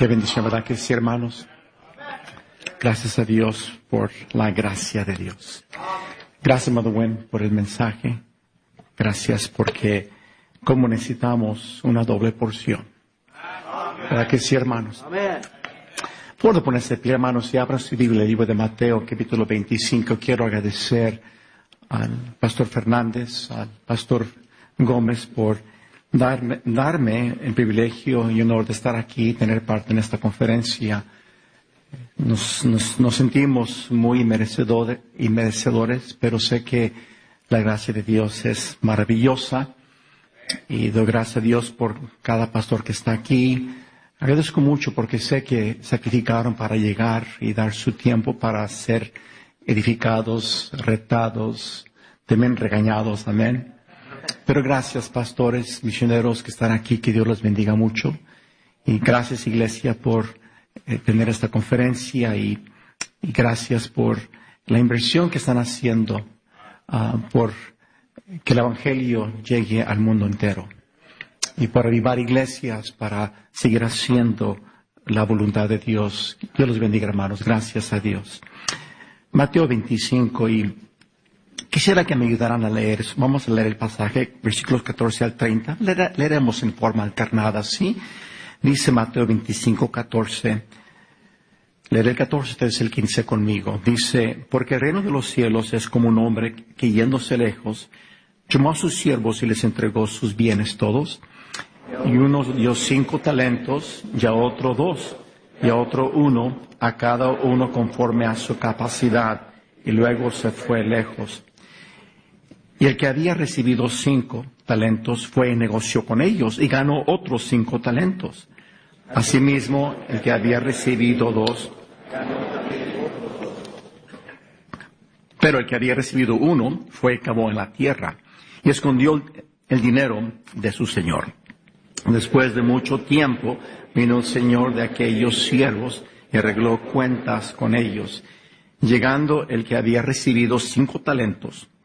Qué bendición, ¿verdad que sí, hermanos? Gracias a Dios por la gracia de Dios. Gracias, Gwen, por el mensaje. Gracias porque como necesitamos una doble porción. ¿Verdad que sí, hermanos? Puedo ponerse de pie, hermanos, y abran su Biblia, el libro de Mateo, capítulo 25. Quiero agradecer al pastor Fernández, al pastor Gómez por darme, darme el privilegio y honor de estar aquí y tener parte en esta conferencia. Nos, nos, nos sentimos muy merecedores y merecedores, pero sé que la gracia de Dios es maravillosa y doy gracias a Dios por cada pastor que está aquí. Agradezco mucho porque sé que sacrificaron para llegar y dar su tiempo para ser edificados, retados, también regañados, amén. Pero gracias, pastores, misioneros que están aquí, que Dios los bendiga mucho. Y gracias, iglesia, por eh, tener esta conferencia y, gracias por la inversión que están haciendo uh, por que el Evangelio llegue al mundo entero y para avivar iglesias, para seguir haciendo la voluntad de Dios. Dios los bendiga, hermanos. Gracias a Dios. Mateo 25 y quisiera que me ayudaran a leer. Vamos a leer el pasaje, versículos 14 al 30. Leeremos en forma alternada, ¿sí? Dice Mateo 25, 14. Leeré el 14, ustedes el 15 conmigo. Dice, porque el reino de los cielos es como un hombre que yéndose lejos, llamó a sus siervos y les entregó sus bienes todos. Y uno dio cinco talentos, y a otro dos, y a otro uno, a cada uno conforme a su capacidad, y luego se fue lejos. Y el que había recibido cinco talentos fue y negoció con ellos, y ganó otros cinco talentos. Asimismo, el que había recibido dos, pero el que había recibido uno fue y cavó en la tierra, y escondió el dinero de su señor. Después de mucho tiempo vino el señor de aquellos siervos y arregló cuentas con ellos. Llegando el que había recibido cinco talentos,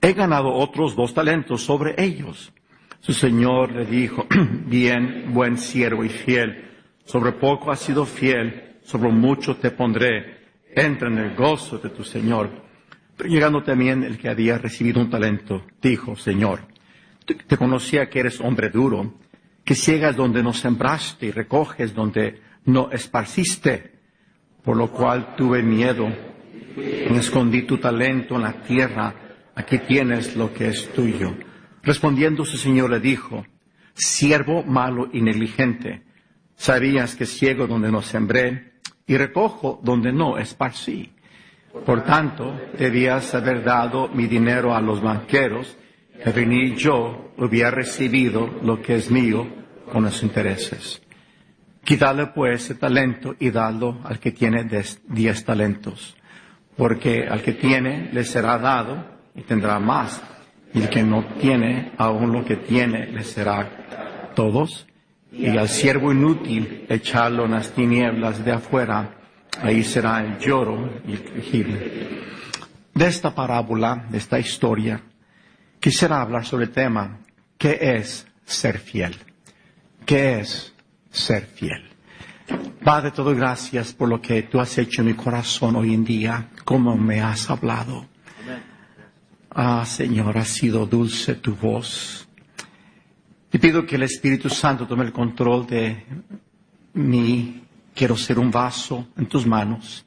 he ganado otros dos talentos sobre ellos. Su Señor le dijo, bien, buen siervo y fiel, sobre poco has sido fiel, sobre mucho te pondré, entra en el gozo de tu Señor. Llegando también el que había recibido un talento, dijo, Señor, te conocía que eres hombre duro, que ciegas donde no sembraste y recoges donde no esparciste, por lo cual tuve miedo y escondí tu talento en la tierra, aquí tienes lo que es tuyo. Respondiendo su señor le dijo, siervo malo y negligente, sabías que ciego donde no sembré y recojo donde no esparcí. Por tanto, debías haber dado mi dinero a los banqueros, que venir yo hubiera recibido lo que es mío con los intereses. Quítale pues ese talento y dalo al que tiene diez talentos, porque al que tiene le será dado y tendrá más, y el que no tiene, aún lo que tiene le será todos, y al siervo inútil echarlo en las tinieblas de afuera, ahí será el lloro y el quejido. De esta parábola, de esta historia, quisiera hablar sobre el tema, ¿qué es ser fiel? ¿Qué es ser fiel? Padre, todo gracias por lo que tú has hecho en mi corazón hoy en día, como me has hablado. Ah, Señor, ha sido dulce tu voz. Te pido que el Espíritu Santo tome el control de mí. Quiero ser un vaso en tus manos.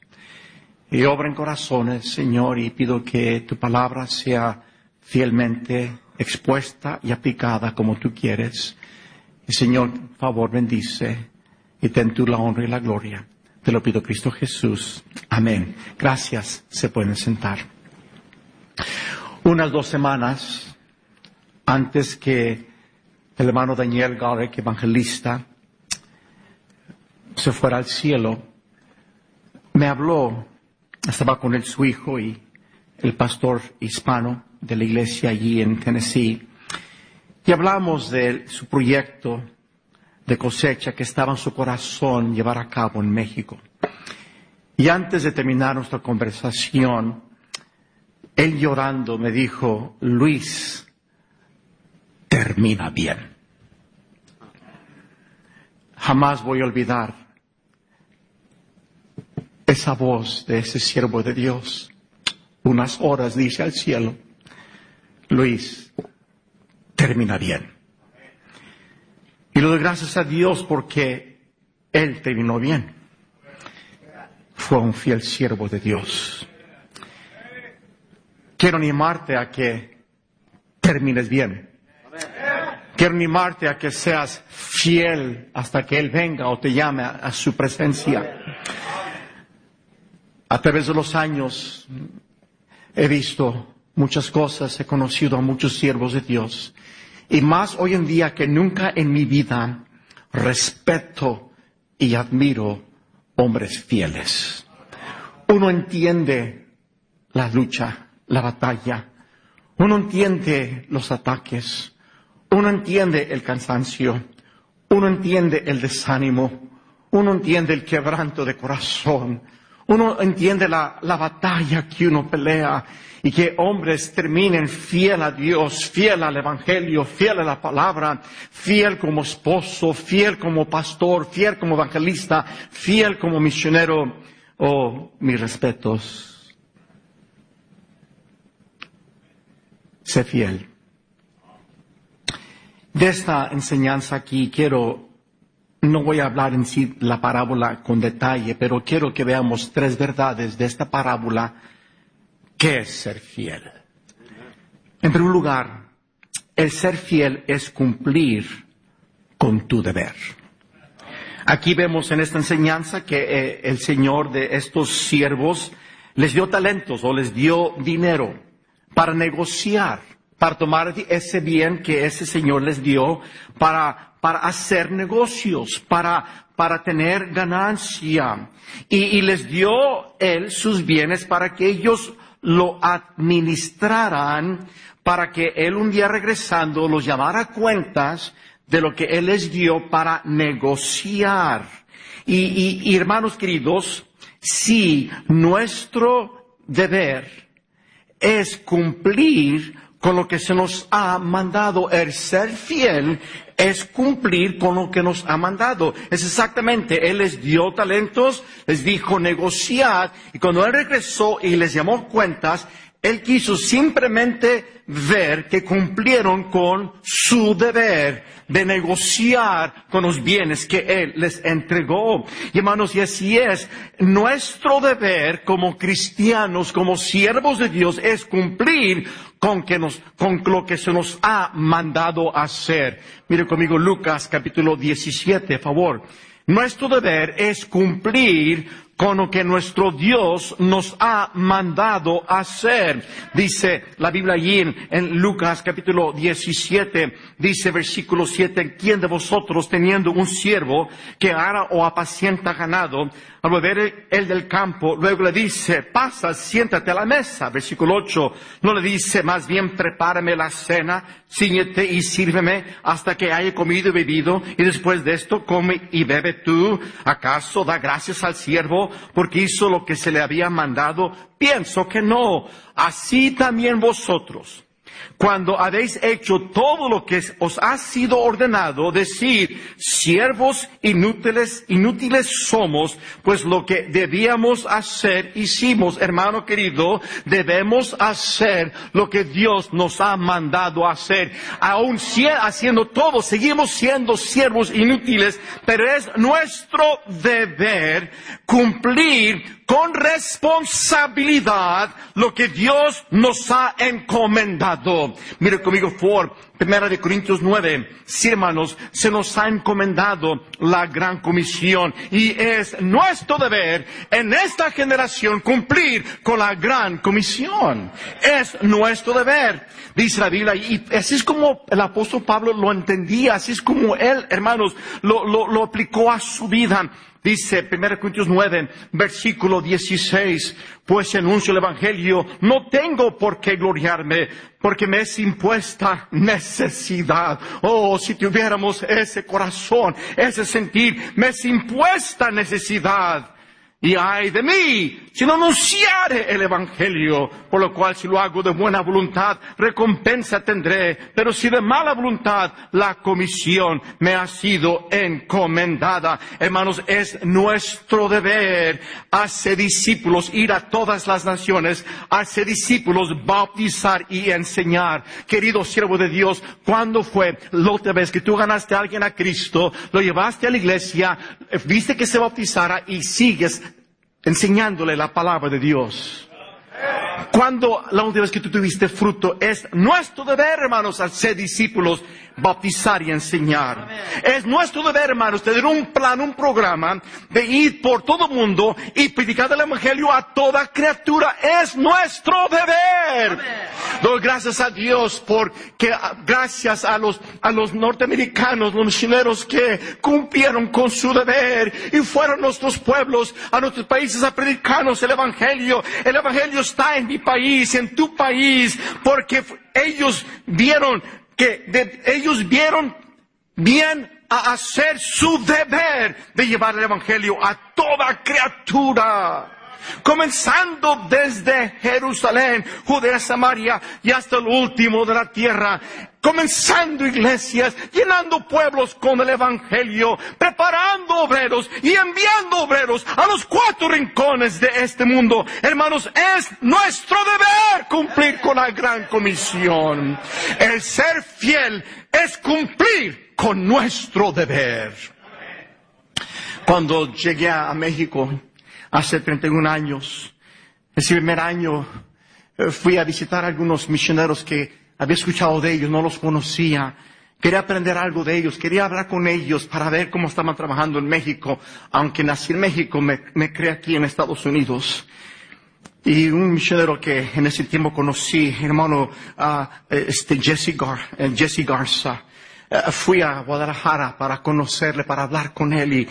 Y obra en corazones, Señor, y pido que tu palabra sea fielmente expuesta y aplicada como tú quieres. Y Señor, por favor, bendice y ten tú la honra y la gloria. Te lo pido Cristo Jesús. Amén. Gracias. Se pueden sentar. Unas dos semanas antes que el hermano Daniel Garek, evangelista, se fuera al cielo, me habló estaba con él su hijo y el pastor hispano de la iglesia allí en Tennessee. Y hablamos de su proyecto de cosecha que estaba en su corazón llevar a cabo en México. Y antes de terminar nuestra conversación, él llorando me dijo, Luis, termina bien. Jamás voy a olvidar esa voz de ese siervo de Dios. Unas horas dice al cielo, Luis, termina bien. Y lo doy gracias a Dios porque Él terminó bien. Fue un fiel siervo de Dios. Quiero animarte a que termines bien. Quiero animarte a que seas fiel hasta que Él venga o te llame a, su presencia. A través de los años he visto muchas cosas, he conocido a muchos siervos de Dios. Y más hoy en día que nunca en mi vida respeto y admiro hombres fieles. Uno entiende la lucha, la batalla. Uno entiende los ataques. Uno entiende el cansancio. Uno entiende el desánimo. Uno entiende el quebranto de corazón. Uno entiende la, la batalla que uno pelea y que hombres terminen fiel a Dios, fiel al Evangelio, fiel a la palabra, fiel como esposo, fiel como pastor, fiel como evangelista, fiel como misionero. Oh, mis respetos. Sé fiel. De esta enseñanza aquí quiero no voy a hablar en sí la parábola con detalle, pero quiero que veamos tres verdades de esta parábola. ¿Qué es ser fiel? En primer lugar, el ser fiel es cumplir con tu deber. Aquí vemos en esta enseñanza que eh, el Señor de estos siervos les dio talentos o les dio dinero para negociar, para tomar ese bien que ese Señor les dio, para para hacer negocios, para, para tener ganancia. Y, les dio Él sus bienes para que ellos lo administraran, para que Él un día regresando los llamara cuentas de lo que Él les dio para negociar. Y, y, y hermanos queridos, si nuestro deber es cumplir con lo que se nos ha mandado, el ser fiel es cumplir con lo que nos ha mandado. Es exactamente, Él les dio talentos, les dijo negociar, y cuando Él regresó y les llamó cuentas, Él quiso simplemente ver que cumplieron con su deber de negociar con los bienes que Él les entregó. Y hermanos, y así es, nuestro deber como cristianos, como siervos de Dios, es cumplir con, que nos, con lo que se nos ha mandado hacer. Mire conmigo Lucas capítulo 17, favor. Nuestro deber es cumplir con lo que nuestro Dios nos ha mandado hacer. Dice la Biblia allí en, Lucas capítulo 17, dice versículo 7, ¿quién de vosotros teniendo un siervo que ara o apacienta ganado, al volver el del campo, luego le dice, pasa, siéntate a la mesa. Versículo 8, no le dice, más bien prepárame la cena, ciñete y sírveme hasta que haya comido y bebido, y después de esto come y bebe tú. ¿Acaso da gracias al siervo porque hizo lo que se le había mandado? Pienso que no. Así también vosotros cuando habéis hecho todo lo que os ha sido ordenado, decir, siervos inútiles, inútiles somos, pues lo que debíamos hacer, hicimos, hermano querido, debemos hacer lo que Dios nos ha mandado hacer. Aún haciendo todo, seguimos siendo siervos inútiles, pero es nuestro deber cumplir con responsabilidad lo que Dios nos ha encomendado. Mire conmigo por Primera de Corintios 9, sí hermanos, se nos ha encomendado la gran comisión y es nuestro deber en esta generación cumplir con la gran comisión. Es nuestro deber, dice la Biblia, y así es como el apóstol Pablo lo entendía, así es como él, hermanos, lo, aplicó a su vida. Dice 1 Corintios 9, versículo 16, pues anuncio el Evangelio, no tengo por qué gloriarme, porque me es impuesta necesidad. Oh, si tuviéramos ese corazón, ese sentir, me es impuesta necesidad. Y ay de mí, si no anunciare el Evangelio, por lo cual si lo hago de buena voluntad, recompensa tendré, pero si de mala voluntad, la comisión me ha sido encomendada. Hermanos, es nuestro deber hacer discípulos, ir a todas las naciones, hacer discípulos, bautizar y enseñar. Querido siervo de Dios, ¿cuándo fue la otra vez que tú ganaste a alguien a Cristo, lo llevaste a la iglesia, viste que se bautizara y sigues enseñándole la palabra de Dios. Cuando la última vez que tú tuviste fruto es nuestro deber, hermanos, al ser discípulos, bautizar y enseñar. Es nuestro deber, hermanos, tener un plan, un programa de ir por todo el mundo y predicar el Evangelio a toda criatura. Es nuestro deber. Doy gracias a Dios porque gracias a los, a los norteamericanos, los misioneros que cumplieron con su deber y fueron nuestros pueblos, a nuestros países a predicarnos el Evangelio. El Evangelio está en mi país, en tu país, porque ellos vieron que ellos vieron bien a hacer su deber de llevar el Evangelio a toda criatura. Comenzando desde Jerusalén, Judea, Samaria y hasta el último de la tierra comenzando iglesias, llenando pueblos con el Evangelio, preparando obreros y enviando obreros a los cuatro rincones de este mundo. Hermanos, es nuestro deber la gran comisión. El ser fiel es cumplir con nuestro deber. Cuando llegué a México hace 31 años, ese primer año eh, fui a visitar a algunos misioneros que había escuchado de ellos, no los conocía. Quería aprender algo de ellos, quería hablar con ellos para ver cómo estaban trabajando en México, aunque nací en México, me, me creé aquí en Estados Unidos. Y un misionero que en ese tiempo conocí, hermano, uh, Jesse, Gar, eh, Jesse Garza, uh, fui a Guadalajara para conocerle, para hablar con él y,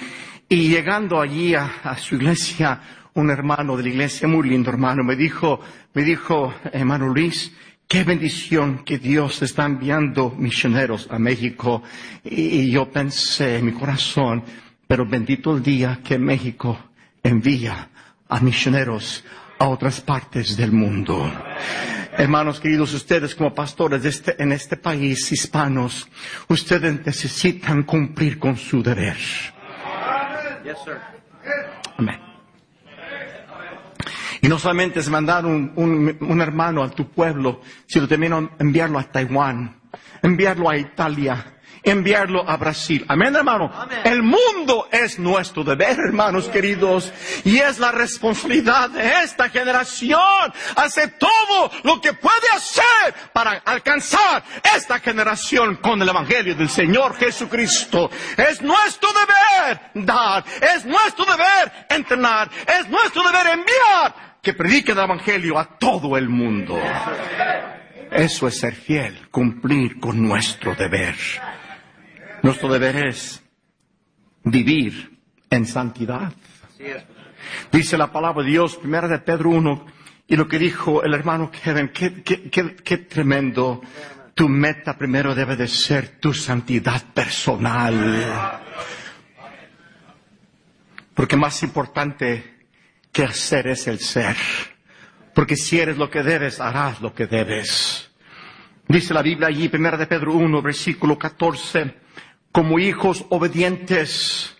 y llegando allí a, su iglesia, un hermano de la iglesia, muy lindo hermano, me dijo, me dijo, hermano Luis, Qué bendición que Dios está enviando misioneros a México. Y, yo pensé en mi corazón, pero bendito el día que México envía a misioneros a otras partes del mundo. Hermanos queridos, ustedes como pastores este, en este país, hispanos, ustedes necesitan cumplir con su deber. Amén. Y no solamente es mandar un, un, hermano a tu pueblo, sino también enviarlo a Taiwán, enviarlo a Italia, enviarlo a Brasil. Amén, hermano. El mundo es nuestro deber, hermanos queridos, y es la responsabilidad de esta generación hacer todo lo que puede hacer para alcanzar esta generación con el Evangelio del Señor Jesucristo. Es nuestro deber dar, es nuestro deber entrenar, es nuestro deber enviar que predique el Evangelio a todo el mundo. Eso es ser fiel, cumplir con nuestro deber. Nuestro deber es vivir en santidad. Dice la palabra de Dios, primera de Pedro 1, y lo que dijo el hermano Kevin, qué, qué, qué, qué tremendo. Tu meta primero debe de ser tu santidad personal. Porque más importante que hacer es el ser. Porque si eres lo que debes, harás lo que debes. Dice la Biblia allí, primera de Pedro 1, versículo 14, como hijos obedientes.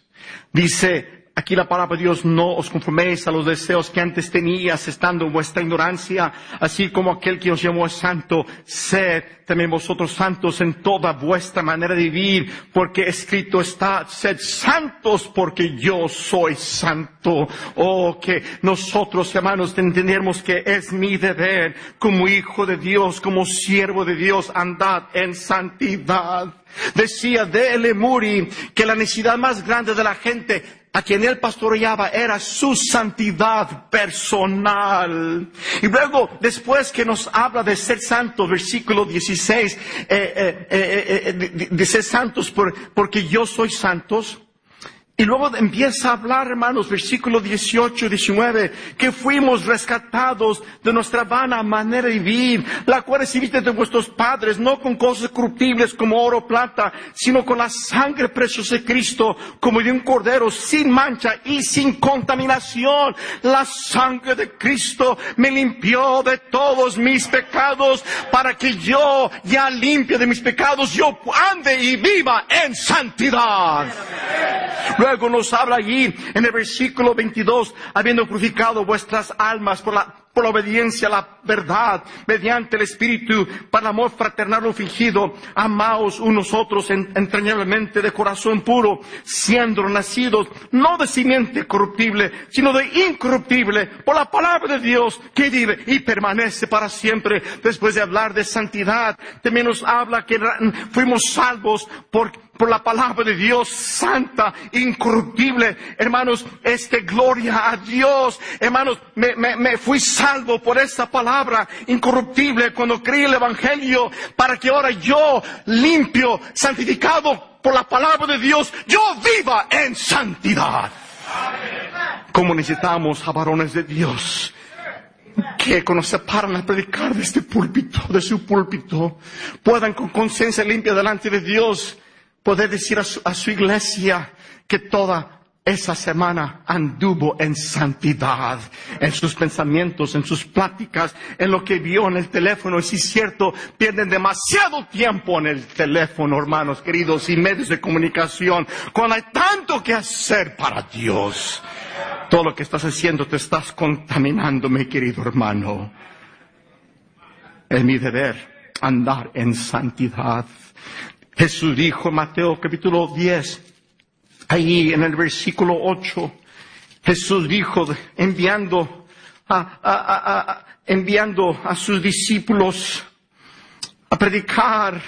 Dice, Aquí la palabra de Dios, no os conforméis a los deseos que antes tenías estando en vuestra ignorancia, así como aquel que os llamó es santo, sed también vosotros santos en toda vuestra manera de vivir, porque escrito está, sed santos porque yo soy santo. Oh, que nosotros, hermanos, entendemos que es mi deber como hijo de Dios, como siervo de Dios, andad en santidad. Decía de Lemuri que la necesidad más grande de la gente a quien él pastoreaba era su santidad personal. Y luego, después que nos habla de ser santos, versículo 16, eh, eh, eh, de ser santos porque yo soy santos, Y luego empieza a hablar, hermanos, versículo 18 y 19, que fuimos rescatados de nuestra vana manera de vivir, la cual recibiste de vuestros padres, no con cosas corruptibles como oro o plata, sino con la sangre preciosa de Cristo, como de un cordero, sin mancha y sin contaminación. La sangre de Cristo me limpió de todos mis pecados, para que yo, ya limpio de mis pecados, yo ande y viva en santidad. Luego nos habla allí en el versículo 22, habiendo crucificado vuestras almas por la, por la obediencia a la verdad, mediante el Espíritu, para el amor fraternal o fingido, amaos unos otros entrañablemente de corazón puro, siendo nacidos no de simiente corruptible, sino de incorruptible, por la palabra de Dios que vive y permanece para siempre. Después de hablar de santidad, también nos habla que fuimos salvos por por la palabra de Dios santa, incorruptible. Hermanos, este gloria a Dios. Hermanos, me, me, me fui salvo por esta palabra incorruptible cuando creí el Evangelio para que ahora yo, limpio, santificado por la palabra de Dios, yo viva en santidad. Como necesitamos a varones de Dios que cuando se paran a predicar de este púlpito, de su púlpito, puedan con conciencia limpia delante de Dios poder decir a su, iglesia que toda esa semana anduvo en santidad, en sus pensamientos, en sus pláticas, en lo que vio en el teléfono. Y si es cierto, pierden demasiado tiempo en el teléfono, hermanos queridos, y medios de comunicación, cuando hay tanto que hacer para Dios. Todo lo que estás haciendo te estás contaminando, mi querido hermano. Es mi deber andar en santidad. Jesús dijo en Mateo capítulo 10, ahí en el versículo 8, Jesús dijo, enviando a, enviando a sus discípulos a predicar,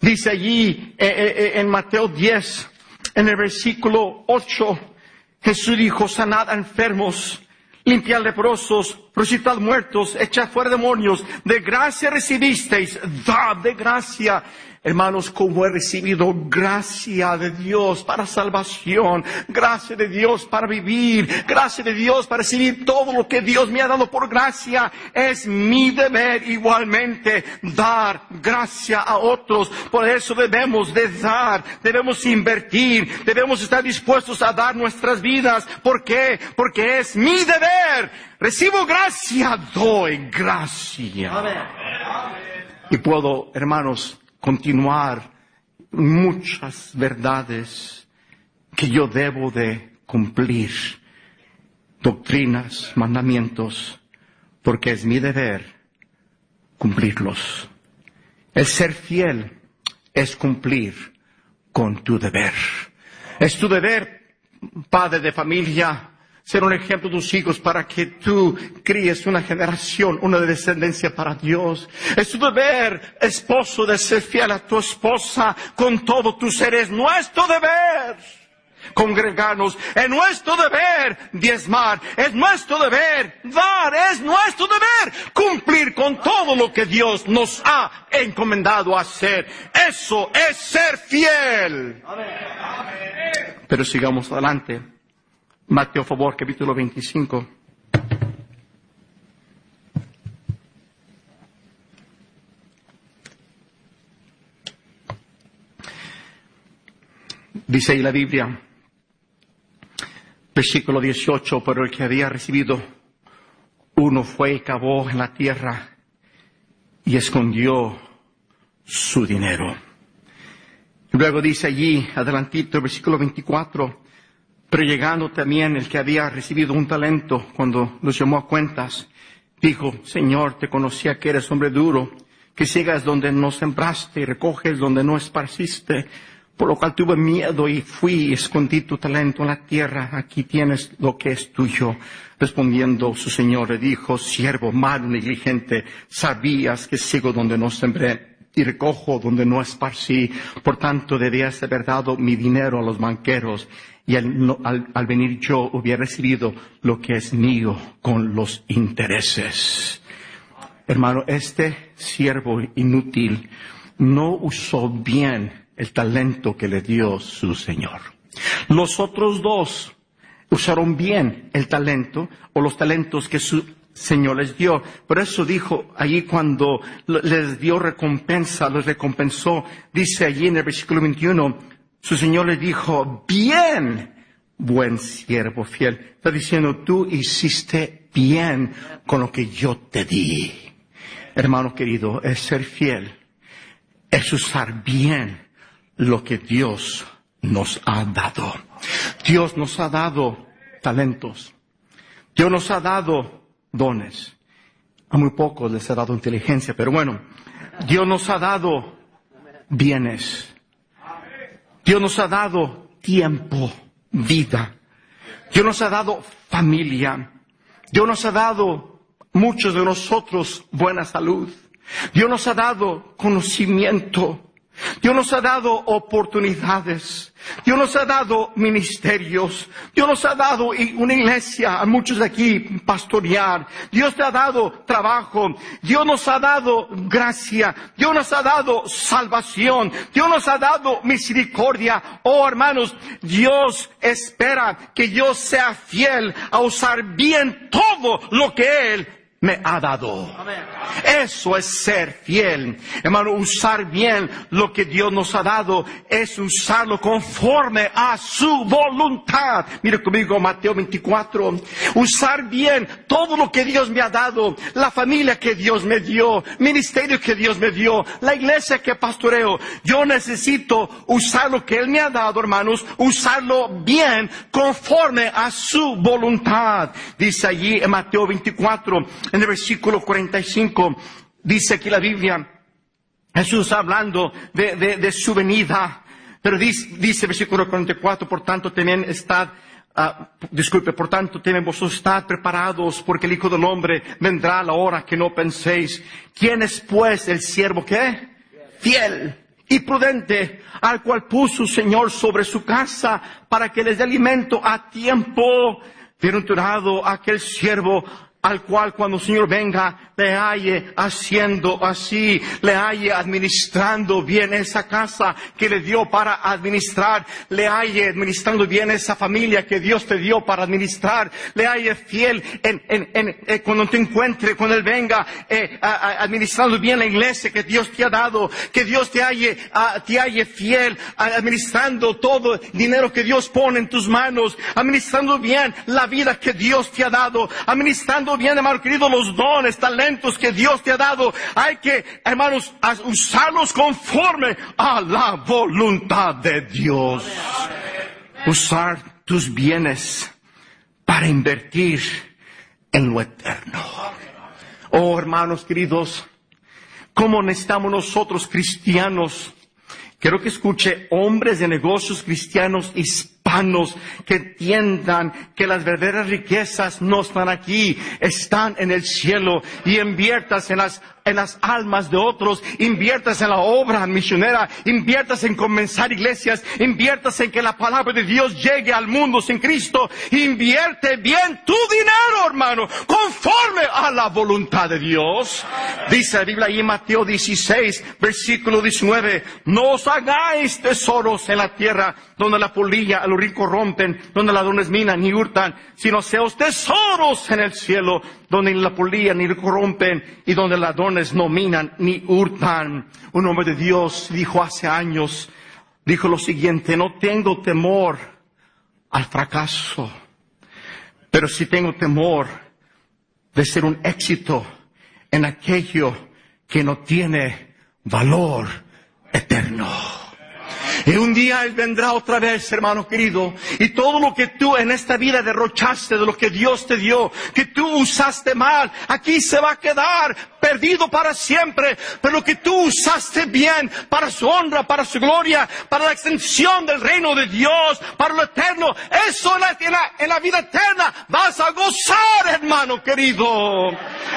dice allí eh, eh, eh, en Mateo 10, en el versículo 8, Jesús dijo, sanad enfermos, limpiad leprosos, resucitad muertos, echad fuera demonios, de gracia recibisteis, dad de gracia. Hermanos, como he recibido gracia de Dios para salvación, gracia de Dios para vivir, gracia de Dios para recibir todo lo que Dios me ha dado por gracia, es mi deber igualmente dar gracia a otros. Por eso debemos de dar, debemos invertir, debemos estar dispuestos a dar nuestras vidas. ¿Por qué? Porque es mi deber. Recibo gracia, doy gracia. Y puedo, hermanos, continuar muchas verdades que yo debo de cumplir, doctrinas, mandamientos, porque es mi deber cumplirlos. El ser fiel es cumplir con tu deber. Es tu deber, padre de familia, ser un ejemplo de tus hijos para que tú críes una generación, una descendencia para Dios. Es tu deber, esposo, de ser fiel a tu esposa con todo tu ser. Es nuestro deber congregarnos. Es nuestro deber diezmar. Es nuestro deber dar. Es nuestro deber cumplir con todo lo que Dios nos ha encomendado a hacer. Eso es ser fiel. Pero sigamos adelante. Mateo, favor, capítulo 25. Dice ahí la Biblia, versículo 18, pero el que había recibido uno fue y cavó en la tierra y escondió su dinero. Luego dice allí, adelantito, versículo 24, pero llegando también el que había recibido un talento, cuando los llamó a cuentas, dijo, Señor, te conocía que eres hombre duro, que ciegas donde no sembraste y recoges donde no esparciste, por lo cual tuve miedo y fui y escondí tu talento en la tierra, aquí tienes lo que es tuyo. Respondiendo su señor le dijo, siervo malo negligente, sabías que sigo donde no sembré y recojo donde no esparcí, por tanto debías haber dado mi dinero a los banqueros y al, venir yo hubiera recibido lo que es mío con los intereses. Hermano, este siervo inútil no usó bien el talento que le dio su Señor. Los otros dos usaron bien el talento o los talentos que su Señor les dio. Por eso dijo allí cuando les dio recompensa, los recompensó, dice allí en el versículo 21, su Señor le dijo, bien, buen siervo fiel. Está diciendo, tú hiciste bien con lo que yo te di. Hermano querido, es ser fiel, es usar bien lo que Dios nos ha dado. Dios nos ha dado talentos. Dios nos ha dado dones. A muy pocos les ha dado inteligencia, pero bueno, Dios nos ha dado bienes. Dios nos ha dado tiempo, vida. Dios nos ha dado familia. Dios nos ha dado muchos de nosotros buena salud. Dios nos ha dado conocimiento. Dios nos ha dado oportunidades. Dios nos ha dado ministerios. Dios nos ha dado una iglesia a muchos de aquí pastorear. Dios te ha dado trabajo. Dios nos ha dado gracia. Dios nos ha dado salvación. Dios nos ha dado misericordia. Oh hermanos, Dios espera que yo sea fiel a usar bien todo lo que Él me ha dado. Eso es ser fiel. Hermano, usar bien lo que Dios nos ha dado es usarlo conforme a su voluntad. Mire conmigo Mateo 24. Usar bien todo lo que Dios me ha dado, la familia que Dios me dio, ministerio que Dios me dio, la iglesia que pastoreo. Yo necesito usar lo que Él me ha dado, hermanos, usarlo bien conforme a su voluntad. Dice allí en Mateo 24 en el versículo 45 dice aquí la Biblia, Jesús hablando de, su venida, pero dice, dice versículo 44, por tanto también estad ah, disculpe, por tanto, vosotros estad preparados, porque el Hijo del Hombre vendrá a la hora que no penséis. ¿Quién es pues el siervo que? Fiel y prudente, al cual puso su Señor sobre su casa para que les dé alimento a tiempo. Bienaventurado aquel siervo al cual cuando el Señor venga le halle haciendo así, le halle administrando bien esa casa que le dio para administrar, le halle administrando bien esa familia que Dios te dio para administrar, le halle fiel eh, cuando te encuentre, cuando Él venga, eh, administrando bien la iglesia que Dios te ha dado, que Dios te halle, te fiel, administrando todo el dinero que Dios pone en tus manos, administrando bien la vida que Dios te ha dado, administrando bien, hermano querido, los dones, que Dios te ha dado. Hay que, hermanos, usarlos conforme a la voluntad de Dios. Usar tus bienes para invertir en lo eterno. Oh, hermanos queridos, ¿cómo necesitamos nosotros cristianos? Quiero que escuche hombres de negocios cristianos hispanos que entiendan que las verdaderas riquezas no están aquí, están en el cielo y inviertas en las en las almas de otros, inviertas en la obra misionera, inviertas en comenzar iglesias, inviertas en que la palabra de Dios llegue al mundo sin Cristo, invierte bien tu dinero, hermano, conforme a la voluntad de Dios. Dice la Biblia ahí en Mateo 16, versículo 19, no os hagáis tesoros en la tierra donde la polilla, los ricos rompen, donde ladrones minan ni hurtan, sino seos tesoros en el cielo, donde ni la polilla ni corrompen y donde ladrones no minan ni hurtan. Un hombre de Dios dijo hace años, dijo lo siguiente, no tengo temor al fracaso, pero sí tengo temor de ser un éxito en aquello que no tiene valor eterno. Y un día Él vendrá otra vez, hermano querido. Y todo lo que tú en esta vida derrochaste de lo que Dios te dio, que tú usaste mal, aquí se va a quedar perdido para siempre. Pero lo que tú usaste bien para su honra, para su gloria, para la extensión del reino de Dios, para lo eterno, eso en la, en la vida eterna vas a gozar, hermano querido.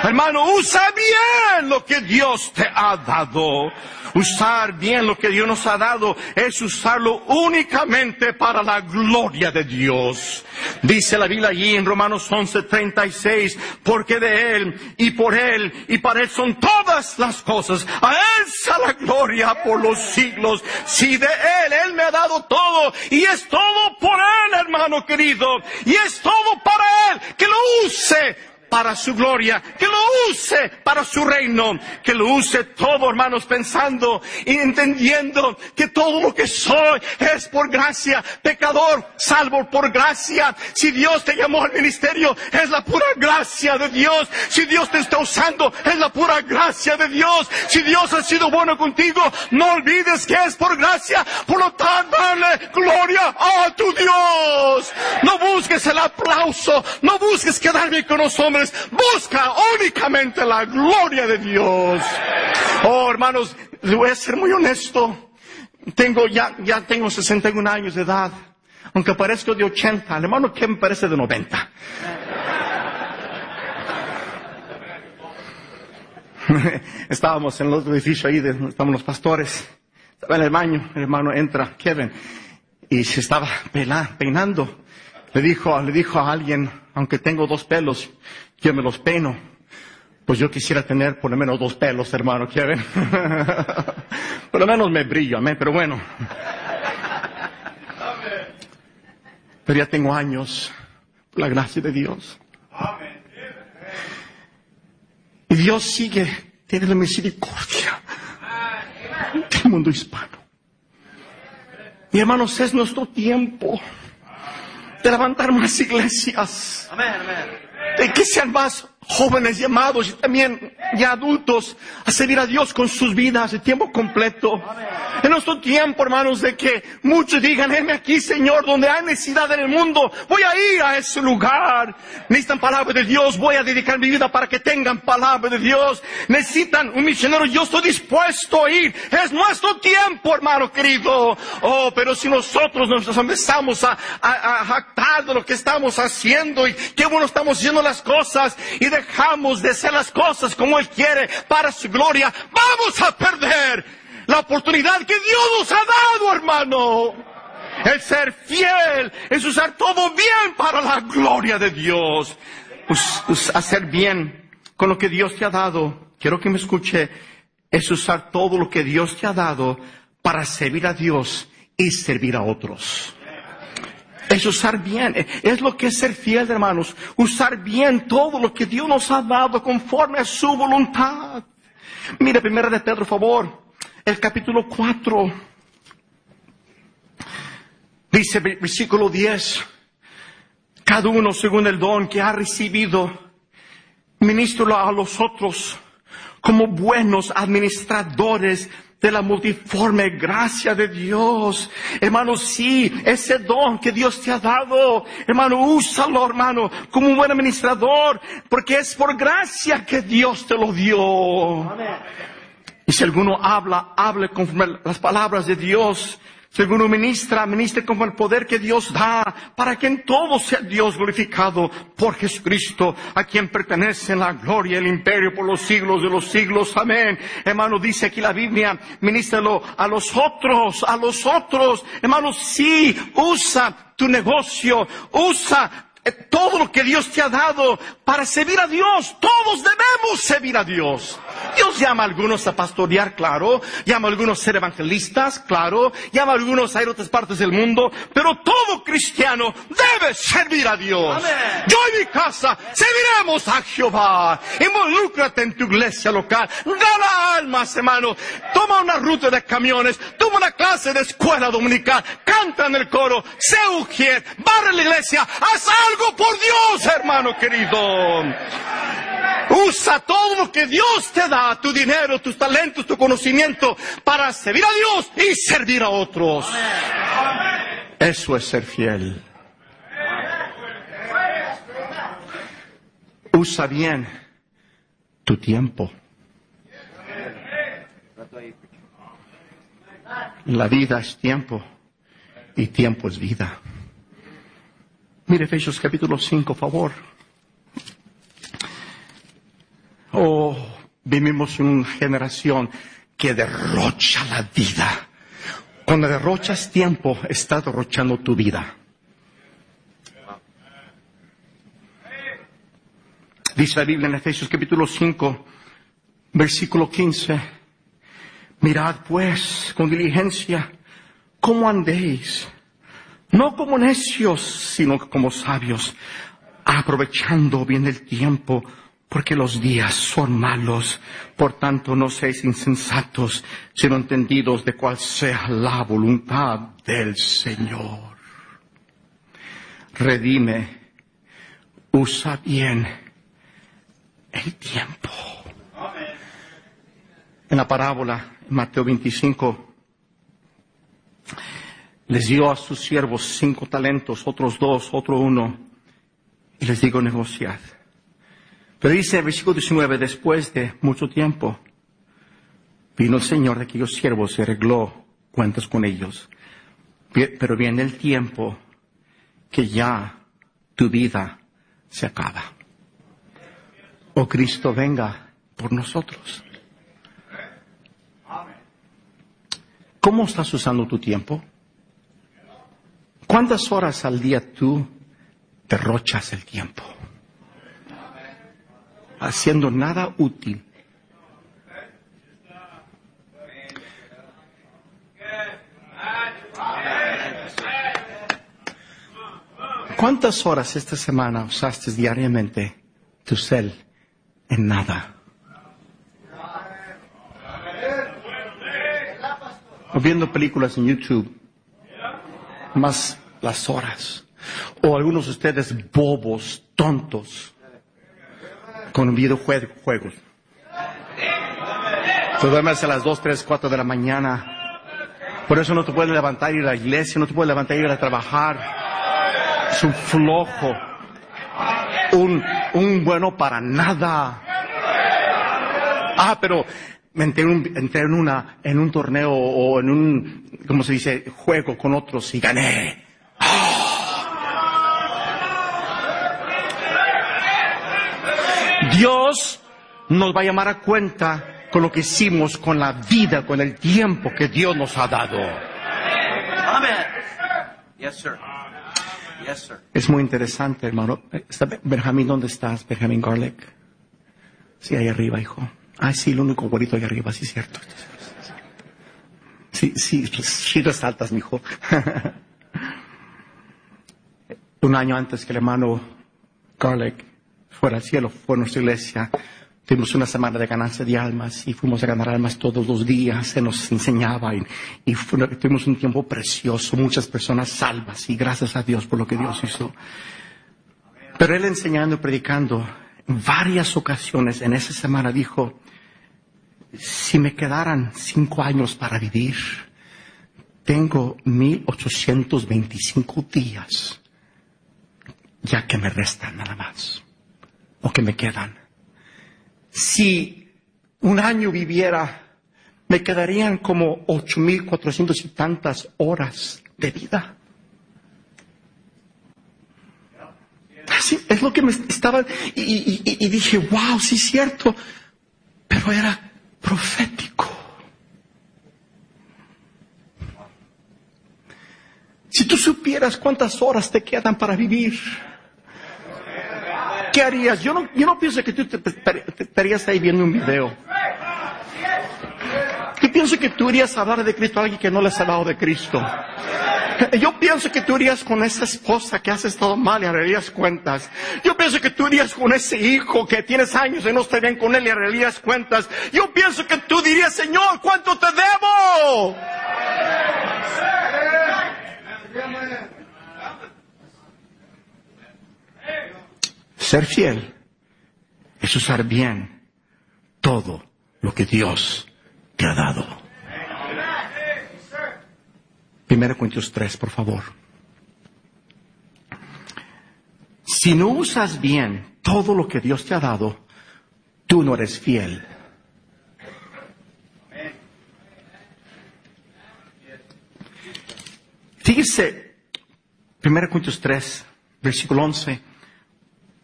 Hermano, usa bien lo que Dios te ha dado. Usar bien lo que Dios nos ha dado es usarlo únicamente para la gloria de Dios. Dice la Biblia allí en Romanos 11:36, porque de Él y por Él y para Él son todas las cosas. A Él sea la gloria por los siglos. Si de Él, Él me ha dado todo y es todo por Él, hermano querido. Y es todo para Él. Que lo use para su gloria, que lo use para su reino, que lo use todo, hermanos, pensando y entendiendo que todo lo que soy es por gracia, pecador, salvo por gracia. Si Dios te llamó al ministerio, es la pura gracia de Dios. Si Dios te está usando, es la pura gracia de Dios. Si Dios ha sido bueno contigo, no olvides que es por gracia. Por lo tanto, dale gloria a tu Dios. No busques el aplauso, no busques quedarme con los hombres busca únicamente la gloria de Dios. Oh, hermanos, voy a ser muy honesto. Tengo ya, ya tengo 61 años de edad. Aunque parezco de 80, el hermano me parece de 90. Estábamos en el otro edificio ahí, de, estaban los pastores. Estaba en el baño, el hermano entra, Kevin, y se estaba peinando. Le dijo, le dijo a alguien, aunque tengo dos pelos, yo me los peino. Pues yo quisiera tener por lo menos dos pelos, hermano, ¿quieren? por lo menos me brillo, amén, pero bueno. Pero ya tengo años, por la gracia de Dios. Y Dios sigue, tiene la misericordia del mundo hispano. Y hermanos, es nuestro tiempo de levantar más iglesias. Amén, amén de que sean más jóvenes llamados y también ya adultos a servir a Dios con sus vidas de tiempo completo. En nuestro tiempo, hermanos, de que muchos digan, heme aquí, Señor, donde hay necesidad en el mundo, voy a ir a ese lugar. Necesitan palabra de Dios, voy a dedicar mi vida para que tengan palabra de Dios. Necesitan un misionero, yo estoy dispuesto a ir. Es nuestro tiempo, hermano querido. Oh, pero si nosotros nos empezamos a, a, jactar de lo que estamos haciendo y qué bueno estamos haciendo las cosas y dejamos de hacer las cosas como Él quiere para su gloria, vamos a perder la oportunidad que Dios nos ha dado, hermano. El ser fiel es usar todo bien para la gloria de Dios. hacer bien con lo que Dios te ha dado. Quiero que me escuche. Es usar todo lo que Dios te ha dado para servir a Dios y servir a otros. Es usar bien. Es lo que es ser fiel, hermanos. Usar bien todo lo que Dios nos ha dado conforme a su voluntad. Mira, primera de Pedro, favor el capítulo 4. Dice versículo 10, cada uno según el don que ha recibido, ministro a los otros como buenos administradores de la multiforme gracia de Dios. Hermano, sí, ese don que Dios te ha dado, hermano, úsalo, hermano, como un buen administrador, porque es por gracia que Dios te lo dio. Y si alguno habla, hable conforme las palabras de Dios. Alguno ministra, ministre con el poder que Dios da, para que en todo sea Dios glorificado por Jesucristo, a quien pertenece la gloria y el imperio por los siglos de los siglos. Amén. Hermano, dice aquí la Biblia, ministralo a los otros, a los otros. Hermano, sí, usa tu negocio, usa todo lo que Dios te ha dado para servir a Dios. Todos debemos servir a Dios. Dios llama a algunos a pastorear, claro. Llama a algunos a ser evangelistas, claro. Llama a algunos a ir a otras partes del mundo. Pero todo cristiano debe servir a Dios. Yo y mi casa serviremos a Jehová. Involúcrate en tu iglesia local. Gana almas, hermano. Toma una ruta de camiones. Toma una clase de escuela dominical. Canta en el coro. Sé ujier. Barre la iglesia. Haz algo por Dios, hermano querido. Usa todo lo que Dios te da, tu dinero, tus talentos, tu conocimiento, para servir a Dios y servir a otros. Eso es ser fiel. Usa bien tu tiempo. La vida es tiempo y tiempo es vida. Mire Efesios capítulo 5, favor. Oh, vivimos en una generación que derrocha la vida. Cuando derrochas tiempo, estás derrochando tu vida. Dice la Biblia en Efesios capítulo 5, versículo 15. Mirad pues con diligencia cómo andéis, no como necios, sino como sabios, aprovechando bien el tiempo, porque los días son malos. Por tanto, no seáis insensatos, sino entendidos de cuál sea la voluntad del Señor. Redime, usa bien el tiempo. En la parábola, Mateo 25, les dio a sus siervos cinco talentos, otros dos, otro uno, y les digo negociad. Pero dice el versículo 19, después de mucho tiempo, vino el Señor de aquellos siervos y arregló cuentas con ellos. Pero viene el tiempo que ya tu vida se acaba. O Cristo venga por nosotros. ¿Cómo estás usando tu tiempo? ¿Cuántas horas al día tú derrochas el tiempo? Haciendo nada útil. ¿Cuántas horas esta semana usaste diariamente tu cel en nada? Viendo películas en YouTube, más las horas. O algunos de ustedes bobos, tontos, con videojuegos. Te duermes a las 2, 3, 4 de la mañana. Por eso no te puedes levantar ir a la iglesia, no te puedes levantar y ir a trabajar. Es un flojo. Un, un bueno para nada. Ah, pero entré, en un, entré en, una, en un torneo o en un, ¿cómo se dice?, juego con otros y gané. Dios nos va a llamar a cuenta con lo que hicimos, con la vida, con el tiempo que Dios nos ha dado. Amen. Yes, sir. Yes, sir. Es muy interesante, hermano. ¿Está Benjamín, ¿dónde estás? Benjamín Garlic. Sí, ahí arriba, hijo. Ah, sí, el único güerito ahí arriba, sí, cierto. Sí, sí, sí resaltas, mijo. Un año antes que el hermano Garlic fuera al cielo, fue a nuestra iglesia. Tuvimos una semana de ganancia de almas y fuimos a ganar almas todos los días. Se nos enseñaba y, y tuvimos un tiempo precioso, muchas personas salvas y gracias a Dios por lo que Dios hizo. Pero él enseñando predicando, varias ocasiones en esa semana dijo, si me quedaran cinco años para vivir, tengo 1825 días, ya que me restan nada más, o que me quedan. Si un año viviera, me quedarían como 8.400 y tantas horas de vida. Es lo que me estaba, y, y- y- y dije, wow, sí es cierto, pero era profético. Si tú supieras cuántas horas te quedan para vivir, ¿qué harías? Yo no, yo no pienso que tú te, te- te estarías ahí viendo un video. Yo pienso que tú irías a hablar de Cristo a alguien que no le has hablado de Cristo. Yo pienso que tú irías con esa esposa que has estado mal y arreglarías cuentas. Yo pienso que tú irías con ese hijo que tienes años y no está bien con él y arreglarías cuentas. Yo pienso que tú dirías, Señor, ¿cuánto te debo? Ser fiel es usar bien todo lo que Dios te ha dado. Primero Corintios 3, por favor. Si no usas bien todo lo que Dios te ha dado, tú no eres fiel. Fíjese, 1 Corintios 3, versículo 11,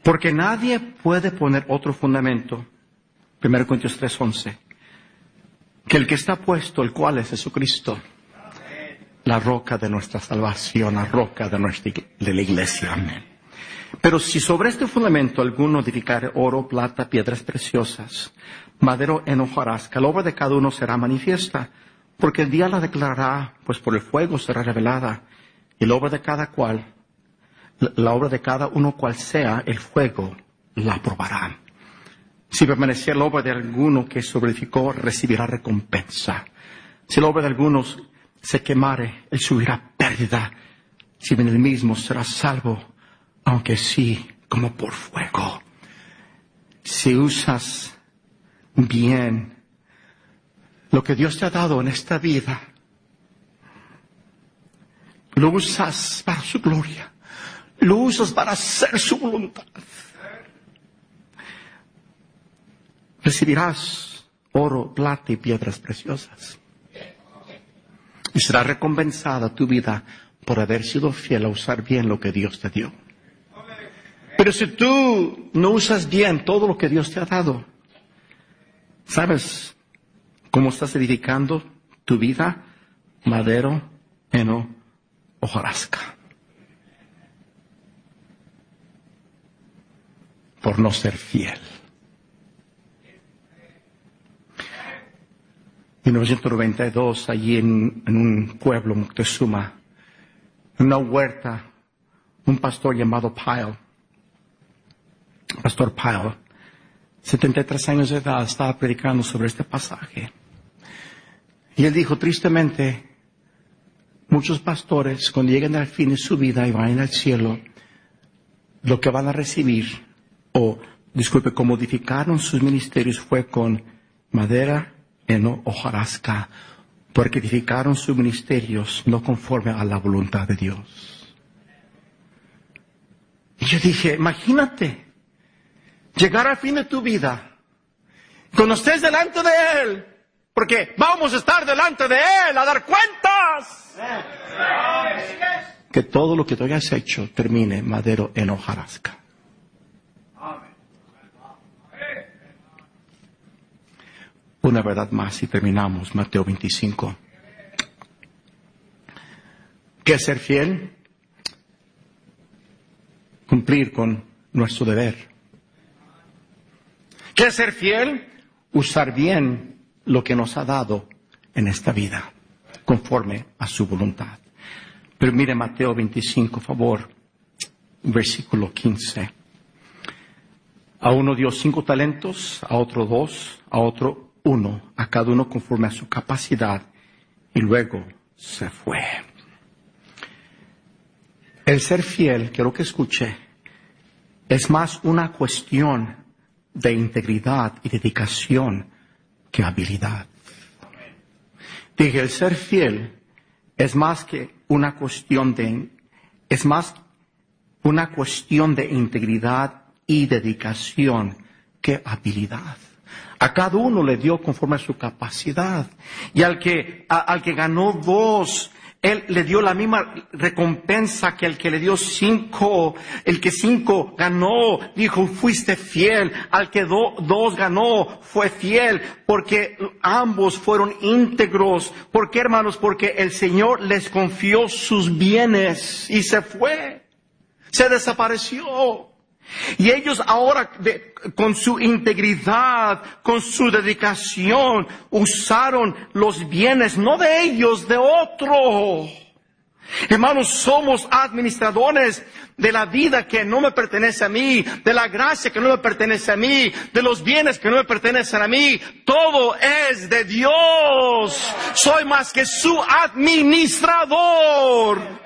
porque nadie puede poner otro fundamento 1 Corintios 3:11. Que el que está puesto, el cual es Jesucristo, la roca de nuestra salvación, la roca de, nuestra, de la iglesia. Amén. Pero si sobre este fundamento alguno edificare oro, plata, piedras preciosas, madero en hojarasca, la obra de cada uno será manifiesta, porque el día la declarará, pues por el fuego será revelada, y la obra de cada cual, la obra de cada uno cual sea, el fuego la probará. Si permaneciera la obra de alguno que sobreedificó, recibirá recompensa. Si la obra de algunos se quemare, él subirá pérdida. Si en el mismo será salvo, aunque sí como por fuego. Si usas bien lo que Dios te ha dado en esta vida, lo usas para su gloria, lo usas para hacer su voluntad. Recibirás oro, plata y piedras preciosas. Y será recompensada tu vida por haber sido fiel a usar bien lo que Dios te dio. Pero si tú no usas bien todo lo que Dios te ha dado, ¿sabes cómo estás edificando tu vida? Madero, heno, hojarasca. Por no ser fiel. 1992, allí en, en un pueblo, Moctezuma, en una huerta, un pastor llamado Pyle, Pastor Pyle, 73 años de edad, estaba predicando sobre este pasaje. Y él dijo, tristemente, muchos pastores, cuando lleguen al fin de su vida y vayan al cielo, lo que van a recibir, o, disculpe, como modificaron sus ministerios fue con madera, heno, hojarasca, porque edificaron sus ministerios no conforme a la voluntad de Dios. Y yo dije, imagínate, llegar al fin de tu vida, cuando estés delante de Él, porque vamos a estar delante de Él a dar cuentas. Que todo lo que tú hayas hecho termine madero en hojarasca. Una verdad más y terminamos, Mateo 25. ¿Qué es ser fiel? Cumplir con nuestro deber. ¿Qué es ser fiel? Usar bien lo que nos ha dado en esta vida, conforme a su voluntad. Pero mire Mateo 25, favor, versículo 15. A uno dio cinco talentos, a otro dos, a otro uno, a cada uno conforme a su capacidad, y luego se fue. El ser fiel, quiero que escuche, es más una cuestión de integridad y dedicación que habilidad. Dije, el ser fiel es más que una cuestión de, es más una cuestión de integridad y dedicación que habilidad. A cada uno le dio conforme a su capacidad. Y al que, al que ganó dos, él le dio la misma recompensa que el que le dio cinco. El que cinco ganó, dijo, fuiste fiel. Al que do- dos ganó, fue fiel. Porque ambos fueron íntegros. ¿Por qué, hermanos? Porque el Señor les confió sus bienes y se fue. Se desapareció. Y ellos ahora, con su integridad, con su dedicación, usaron los bienes, no de ellos, de otro. Hermanos, somos administradores de la vida que no me pertenece a mí, de la gracia que no me pertenece a mí, de los bienes que no me pertenecen a mí. Todo es de Dios. Soy más que su administrador.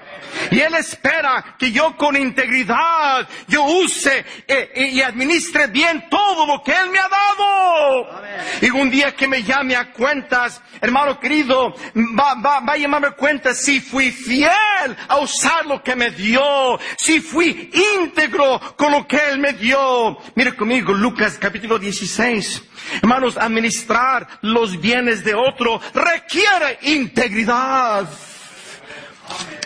Y Él espera que yo con integridad, yo use eh, y administre bien todo lo que Él me ha dado. Y un día que me llame a cuentas, hermano querido, va, va, va a llamarme cuentas si fui fiel a usar lo que me dio, si fui íntegro con lo que Él me dio. Mire conmigo, Lucas capítulo 16. Hermanos, administrar los bienes de otro requiere integridad.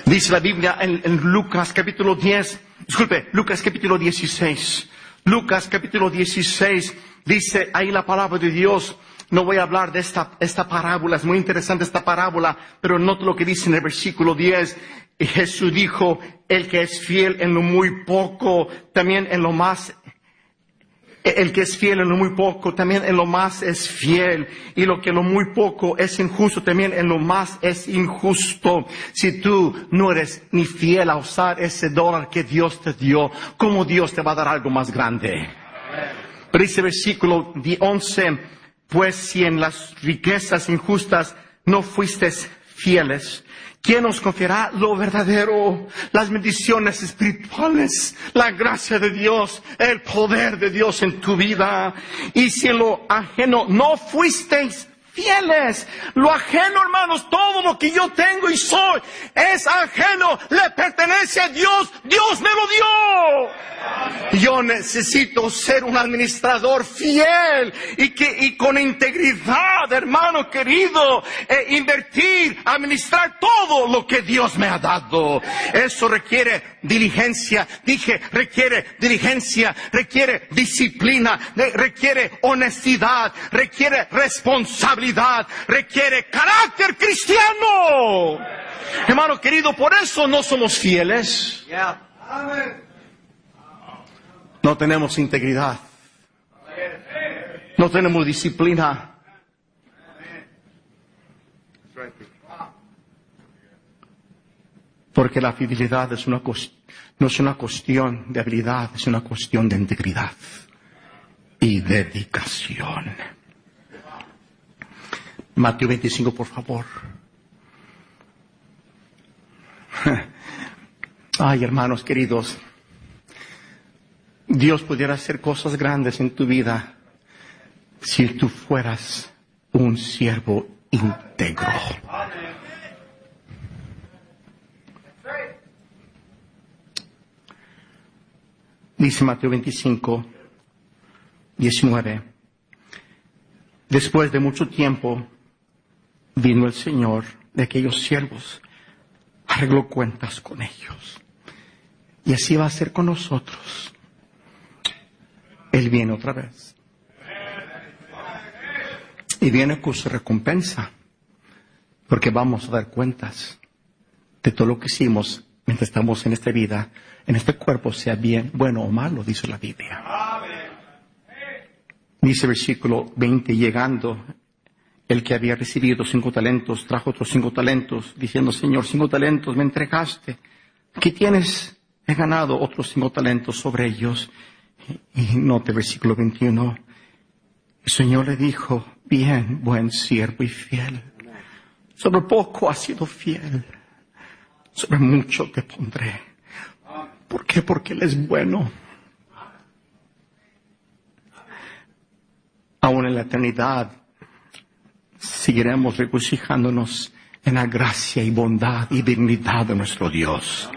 Dice la Biblia en, en Lucas capítulo 10, disculpe, Lucas capítulo 16. Lucas capítulo 16 dice ahí la palabra de Dios. No voy a hablar de esta, esta parábola, es muy interesante esta parábola, pero note lo que dice en el versículo 10. Y Jesús dijo, el que es fiel en lo muy poco, también en lo más el que es fiel en lo muy poco, también en lo más es fiel. Y lo que en lo muy poco es injusto, también en lo más es injusto. Si tú no eres ni fiel a usar ese dólar que Dios te dio, ¿cómo Dios te va a dar algo más grande? Pero dice versículo 11, pues si en las riquezas injustas no fuiste fieles, ¿Quién nos confiará lo verdadero? Las bendiciones espirituales, la gracia de Dios, el poder de Dios en tu vida. Y si en lo ajeno no fuisteis fieles. Lo ajeno, hermanos, todo lo que yo tengo y soy es ajeno, le pertenece a Dios, Dios me lo dio. Yo necesito ser un administrador fiel y que y con integridad, hermano querido, e invertir, administrar todo lo que Dios me ha dado. Eso requiere diligencia, dije, requiere diligencia, requiere disciplina, requiere honestidad, requiere responsabilidad, requiere carácter cristiano. Hermano querido, por eso no somos fieles. No tenemos integridad. No tenemos disciplina. Porque la fidelidad es una, no es una cuestión de habilidad, es una cuestión de integridad y dedicación. Mateo 25, por favor. Ay, hermanos queridos, Dios pudiera hacer cosas grandes en tu vida si tú fueras un siervo íntegro. Dice Mateo 25, 19. Después de mucho tiempo vino el Señor de aquellos siervos, arregló cuentas con ellos. Y así va a ser con nosotros. Él viene otra vez. Y viene con su recompensa, porque vamos a dar cuentas de todo lo que hicimos mientras estamos en esta vida, en este cuerpo, sea bien, bueno o malo, dice la Biblia. Dice versículo 20, llegando, el que había recibido cinco talentos trajo otros cinco talentos, diciendo, Señor, cinco talentos me entregaste. ¿Qué tienes? He ganado otros cinco talentos sobre ellos. Y note versículo 21. El Señor le dijo, bien, buen siervo y fiel. Sobre poco has sido fiel sobre mucho te pondré. ¿Por qué? Porque Él es bueno. Aún en la eternidad seguiremos regocijándonos en la gracia y bondad y dignidad de nuestro Dios.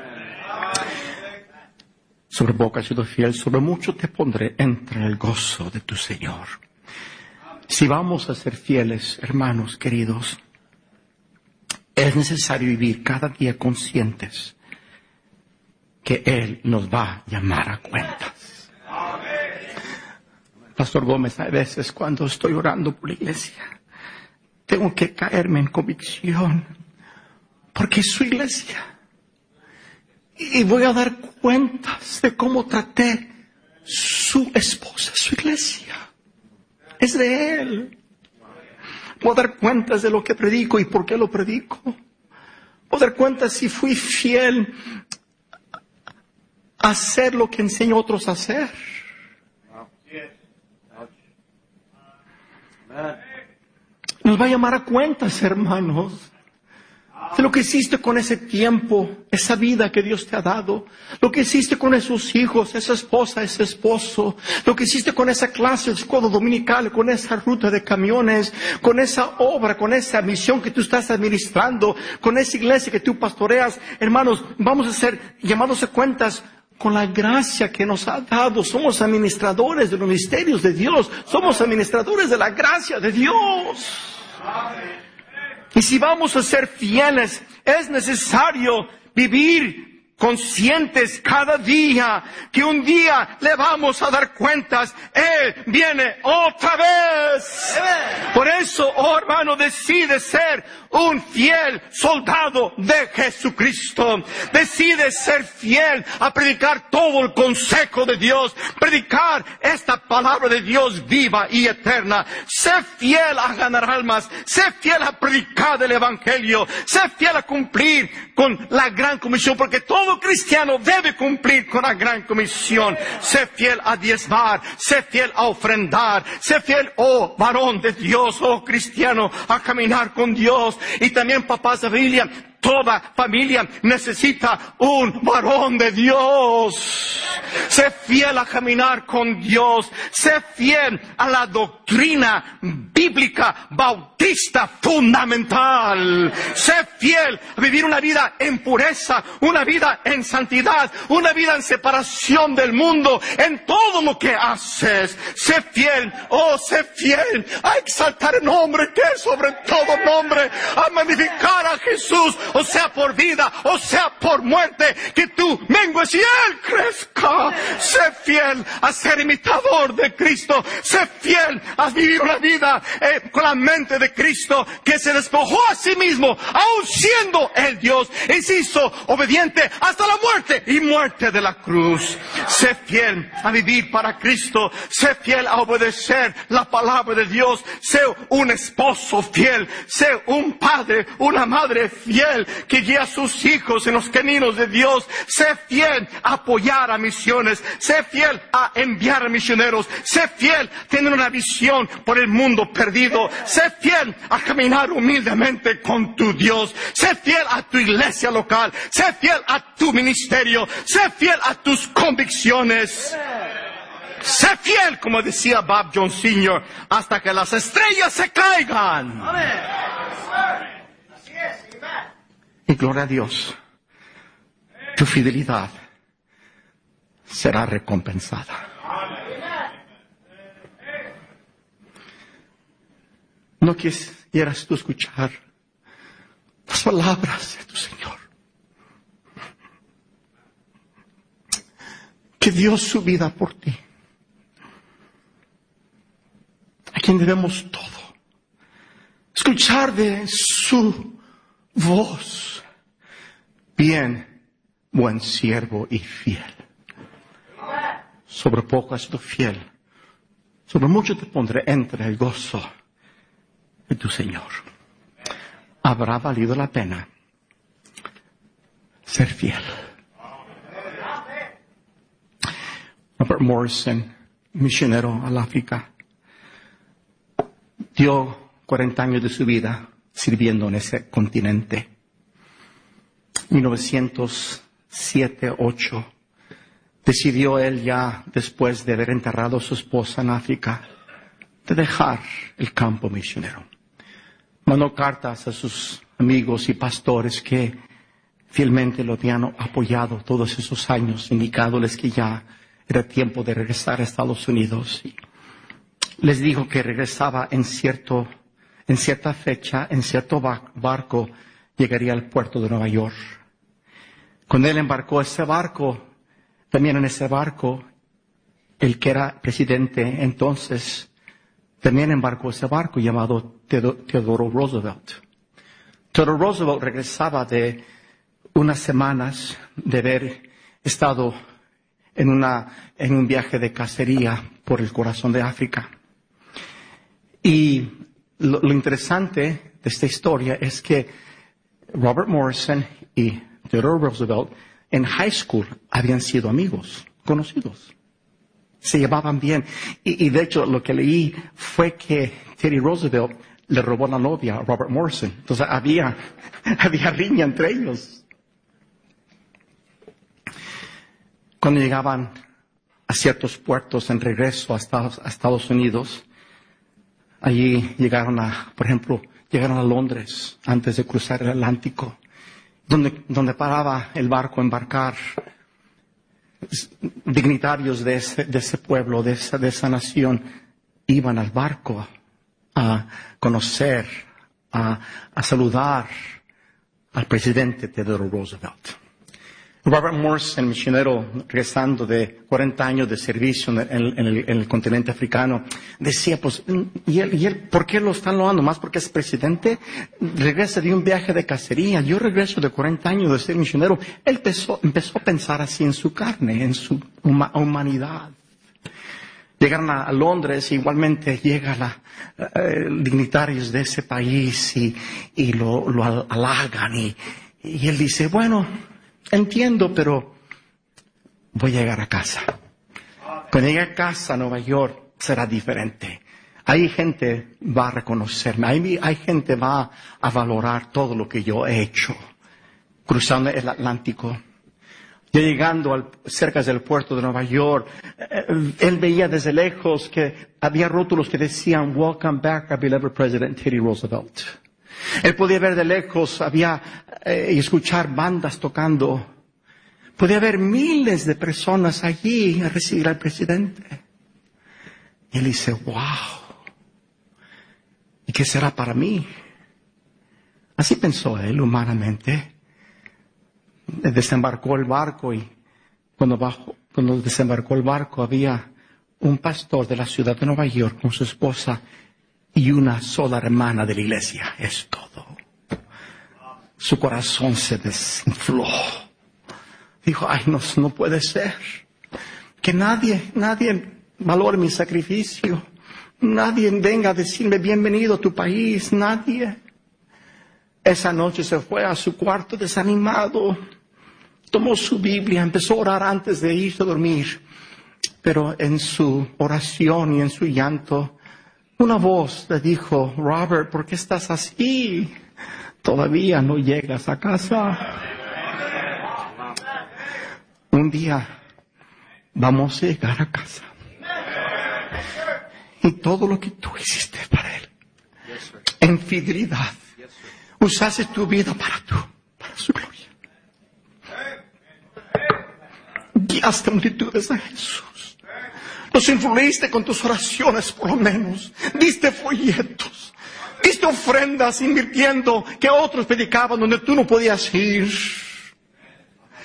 Sobre poco has sido fiel, sobre mucho te pondré, entre el gozo de tu Señor. Si vamos a ser fieles, hermanos queridos, es necesario vivir cada día conscientes que Él nos va a llamar a cuentas. Pastor Gómez, a veces cuando estoy orando por la iglesia, tengo que caerme en convicción, porque es su iglesia. Y voy a dar cuentas de cómo traté su esposa, su iglesia. Es de Él. Puedo dar cuentas de lo que predico y por qué lo predico. Puedo dar cuentas si fui fiel a hacer lo que enseño a otros a hacer. Nos va a llamar a cuentas, hermanos de lo que hiciste con ese tiempo, esa vida que Dios te ha dado, lo que hiciste con esos hijos, esa esposa, ese esposo, lo que hiciste con esa clase de escuela dominical, con esa ruta de camiones, con esa obra, con esa misión que tú estás administrando, con esa iglesia que tú pastoreas. Hermanos, vamos a ser llamados a cuentas con la gracia que nos ha dado. Somos administradores de los misterios de Dios. Somos administradores de la gracia de Dios. Y si vamos a ser fieles, es necesario vivir conscientes cada día que un día le vamos a dar cuentas. Él viene otra vez. Por eso, oh hermano, decide ser un fiel soldado de Jesucristo. Decide ser fiel a predicar todo el consejo de Dios, predicar esta palabra de Dios viva y eterna. Sé fiel a ganar almas, sé fiel a predicar el Evangelio, sé fiel a cumplir con la gran comisión, porque todo cristiano debe cumplir con la gran comisión. Sé fiel a diezmar, sé fiel a ofrendar, sé fiel, oh varón de Dios, oh cristiano, a caminar con Dios. Y también papás de familia, toda familia necesita un varón de Dios. Sé fiel a caminar con Dios. Sé fiel a la doctrina bíblica bautista fundamental. Sé fiel a vivir una vida en pureza, una vida en santidad, una vida en separación del mundo, en todo lo que haces. Sé fiel, oh, sé fiel a exaltar el nombre que es sobre todo nombre, a magnificar a Jesús, o sea por vida, o sea por muerte, que tú mengues y Él crezca. Sé fiel a ser imitador de Cristo. Sé fiel a vivir una vida eh, con la mente de Cristo que se despojó a sí mismo, aun siendo el Dios, y se hizo obediente hasta la muerte y muerte de la cruz. Sé fiel a vivir para Cristo. Sé fiel a obedecer la palabra de Dios. Sé un esposo fiel. Sé un padre, una madre fiel que guía a sus hijos en los caminos de Dios. Sé fiel a apoyar a misiones. Sé fiel a enviar a misioneros. Sé fiel a tener una visión por el mundo perdido. Sé fiel a caminar humildemente con tu Dios. Sé fiel a tu iglesia local. Sé fiel a tu ministerio. Sé fiel a tus convicciones. Sé fiel, como decía Bob Jones Sr., hasta que las estrellas se caigan. Y gloria a Dios, tu fidelidad será recompensada. No quisieras tú escuchar las palabras de tu Señor. Que dio su vida por ti. A quien debemos todo. Escuchar de su voz. Bien, buen siervo y fiel. Sobre poco has sido fiel. Sobre mucho te pondré entre el gozo de tu Señor. Habrá valido la pena ser fiel. Robert Morrison, misionero al África, dio 40 años de su vida sirviendo en ese continente. 1907-8 decidió él ya, después de haber enterrado a su esposa en África, de dejar el campo misionero. Mandó cartas a sus amigos y pastores que fielmente lo habían apoyado todos esos años, indicándoles que ya era tiempo de regresar a Estados Unidos. Les dijo que regresaba en cierto, en cierta fecha, en cierto barco, llegaría al puerto de Nueva York. Cuando él embarcó ese barco, también en ese barco, el que era presidente entonces, también embarcó ese barco llamado Theodore Roosevelt. Theodore Roosevelt regresaba de unas semanas de haber estado en, una, en un viaje de cacería por el corazón de África. Y lo interesante de esta historia es que Robert Morrison y Theodore Roosevelt en high school habían sido amigos, conocidos. Se llevaban bien. Y, de hecho lo que leí fue que Teddy Roosevelt le robó la novia a Robert Morrison. Entonces había, había riña entre ellos. Cuando llegaban a ciertos puertos en regreso a Estados Unidos, allí llegaron a, por ejemplo, llegaron a Londres antes de cruzar el Atlántico, donde, donde paraba el barco a embarcar dignitarios de ese, de ese pueblo, de esa, de esa nación, iban al barco a conocer, a, a saludar al presidente Theodore Roosevelt. Robert Morrison, misionero regresando de 40 años de servicio en el, en el- en el continente africano, decía, pues, ¿y él, y él por qué lo están loando? ¿Más porque es presidente? Regresa de un viaje de cacería. Yo regreso de 40 años de ser misionero. Él empezó, a pensar así en su carne, en su huma- humanidad. Llegaron a, Londres, igualmente llega la, eh, dignitarios de ese país y, lo, lo hal- halagan y él dice, bueno, entiendo, pero voy a llegar a casa. Cuando llegue a casa Nueva York será diferente. Ahí gente va a reconocerme, ahí hay gente va a valorar todo lo que yo he hecho, cruzando el Atlántico. Ya llegando al, cerca del puerto de Nueva York, eh, él veía desde lejos que había rótulos que decían Welcome back, our beloved President Teddy Roosevelt. Él podía ver de lejos, había eh, escuchar bandas tocando. Podía ver miles de personas allí a recibir al presidente. Y él dice, wow. ¿Y qué será para mí? Así pensó él humanamente desembarcó el barco y cuando desembarcó el barco había un pastor de la ciudad de Nueva York con su esposa y una sola hermana de la iglesia. Es todo. Su corazón se desinfló. Dijo, ay, no, no puede ser. Que nadie, nadie valore mi sacrificio. Nadie venga a decirme bienvenido a tu país. Nadie. Esa noche se fue a su cuarto desanimado, tomó su Biblia, empezó a orar antes de irse a dormir, pero en su oración y en su llanto, una voz le dijo, Robert, ¿por qué estás así? Todavía no llegas a casa. Un día vamos a llegar a casa. Y todo lo que tú hiciste para él, en fidelidad, usaste tu vida para tú, para su gloria. Guiaste multitudes a Jesús. Los influiste con tus oraciones, por lo menos. Diste folletos. Diste ofrendas invirtiendo que otros predicaban donde tú no podías ir.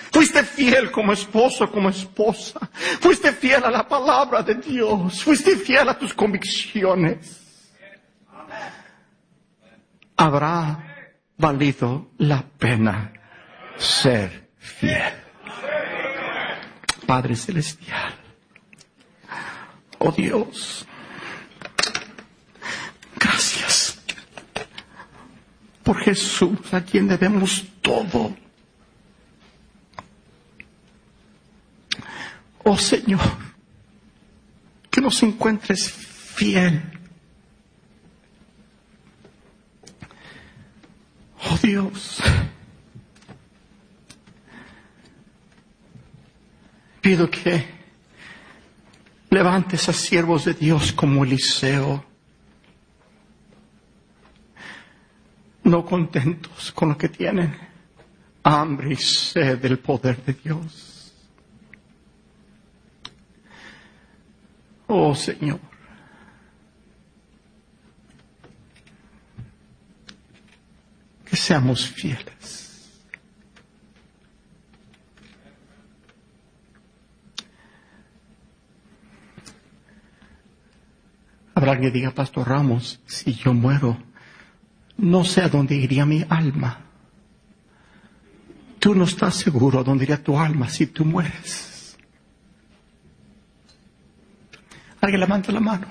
Fuiste fiel como esposo, como esposa. Fuiste fiel a la palabra de Dios. Fuiste fiel a tus convicciones. Habrá valido la pena ser fiel. Padre Celestial. Oh Dios. Gracias por Jesús, a quien debemos todo. Oh Señor, que nos encuentres fiel. Oh Dios, pido que levantes a siervos de Dios como Eliseo, no contentos con lo que tienen, hambre y sed del poder de Dios. Oh Señor, que seamos fieles. Habrá que diga, Pastor Ramos, si yo muero, no sé a dónde iría mi alma. Tú no estás seguro a dónde iría tu alma si tú mueres. Alguien levanta la mano.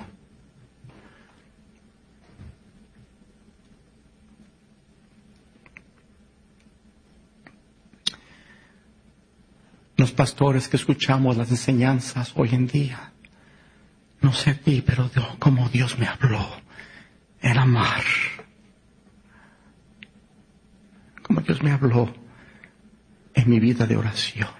Los pastores que escuchamos las enseñanzas hoy en día, no sé ti, pero Dios, como Dios me habló, el amar. Como Dios me habló en mi vida de oración.